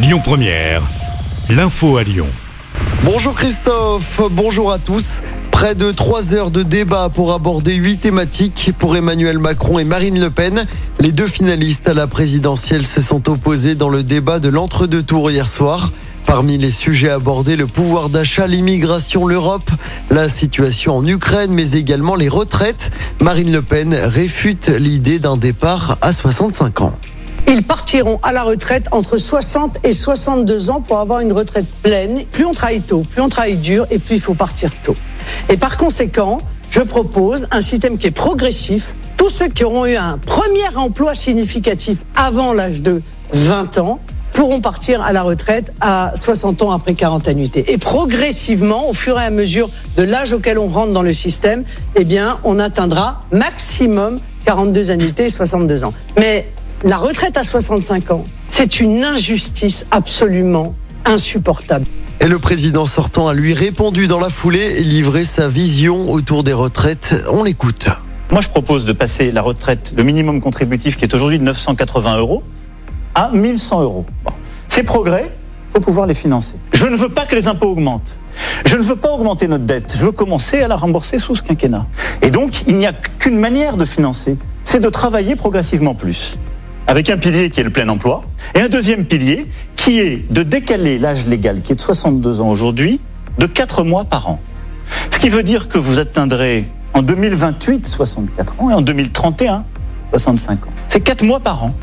Lyon Première, l'info à Lyon. Bonjour Christophe, bonjour à tous. Près de trois heures de débat pour aborder huit thématiques pour Emmanuel Macron et Marine Le Pen. Les deux finalistes à la présidentielle se sont opposés dans le débat de l'entre-deux tours hier soir. Parmi les sujets abordés, le pouvoir d'achat, l'immigration, l'Europe, la situation en Ukraine, mais également les retraites. Marine Le Pen réfute l'idée d'un départ à 65 ans. Ils partiront à la retraite entre 60 et 62 ans pour avoir une retraite pleine. Plus on travaille tôt, plus on travaille dur et plus il faut partir tôt. Et par conséquent, je propose un système qui est progressif. Tous ceux qui auront eu un premier emploi significatif avant l'âge de 20 ans pourront partir à la retraite à 60 ans après 40 annuités. Et progressivement, au fur et à mesure de l'âge auquel on rentre dans le système, eh bien, on atteindra maximum 42 annuités et 62 ans. Mais la retraite à 65 ans, c'est une injustice absolument insupportable. Et le président sortant a lui répondu dans la foulée et livré sa vision autour des retraites. On l'écoute. Moi, je propose de passer la retraite, le minimum contributif qui est aujourd'hui de 980 euros, à 1100 euros. Bon. Ces progrès, il faut pouvoir les financer. Je ne veux pas que les impôts augmentent. Je ne veux pas augmenter notre dette. Je veux commencer à la rembourser sous ce quinquennat. Et donc, il n'y a qu'une manière de financer, c'est de travailler progressivement plus. Avec un pilier qui est le plein emploi, et un deuxième pilier qui est de décaler l'âge légal, qui est de 62 ans aujourd'hui, de 4 mois par an. Ce qui veut dire que vous atteindrez en 2028 64 ans et en 2031 65 ans. C'est 4 mois par an.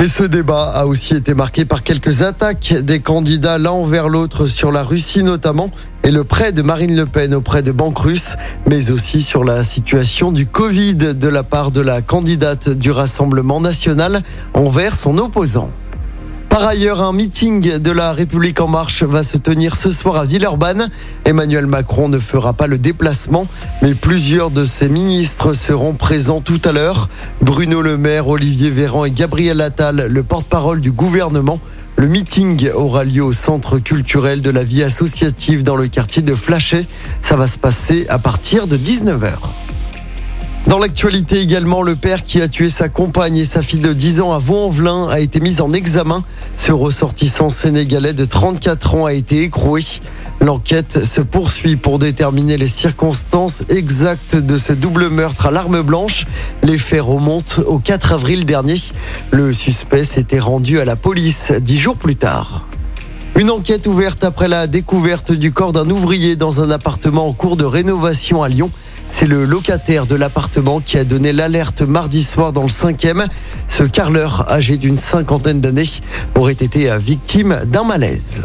Et ce débat a aussi été marqué par quelques attaques des candidats l'un envers l'autre sur la Russie notamment et le prêt de Marine Le Pen auprès de banques russes, mais aussi sur la situation du Covid de la part de la candidate du Rassemblement national envers son opposant. Par ailleurs, un meeting de la République en marche va se tenir ce soir à Villeurbanne. Emmanuel Macron ne fera pas le déplacement, mais plusieurs de ses ministres seront présents tout à l'heure. Bruno Le Maire, Olivier Véran et Gabriel Attal, le porte-parole du gouvernement. Le meeting aura lieu au centre culturel de la vie associative dans le quartier de Flachet. Ça va se passer à partir de 19h. Dans l'actualité également, le père qui a tué sa compagne et sa fille de 10 ans à Vaux-en-Velin a été mis en examen. Ce ressortissant sénégalais de 34 ans a été écroué. L'enquête se poursuit pour déterminer les circonstances exactes de ce double meurtre à l'arme blanche. Les faits remontent au 4 avril dernier. Le suspect s'était rendu à la police dix jours plus tard. Une enquête ouverte après la découverte du corps d'un ouvrier dans un appartement en cours de rénovation à Lyon. C'est le locataire de l'appartement qui a donné l'alerte mardi soir dans le cinquième. Ce carleur, âgé d'une cinquantaine d'années, aurait été victime d'un malaise.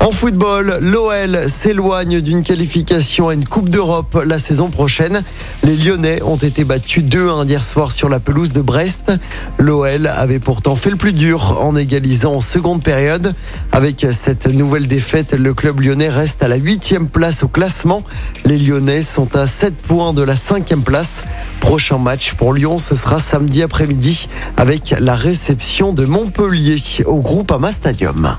En football, l'OL s'éloigne d'une qualification à une Coupe d'Europe la saison prochaine. Les Lyonnais ont été battus 2-1 hier soir sur la pelouse de Brest. L'OL avait pourtant fait le plus dur en égalisant en seconde période. Avec cette nouvelle défaite, le club lyonnais reste à la huitième place au classement. Les Lyonnais sont à 7 points de la cinquième place. Prochain match pour Lyon, ce sera samedi après-midi avec la réception de Montpellier au Groupama Stadium.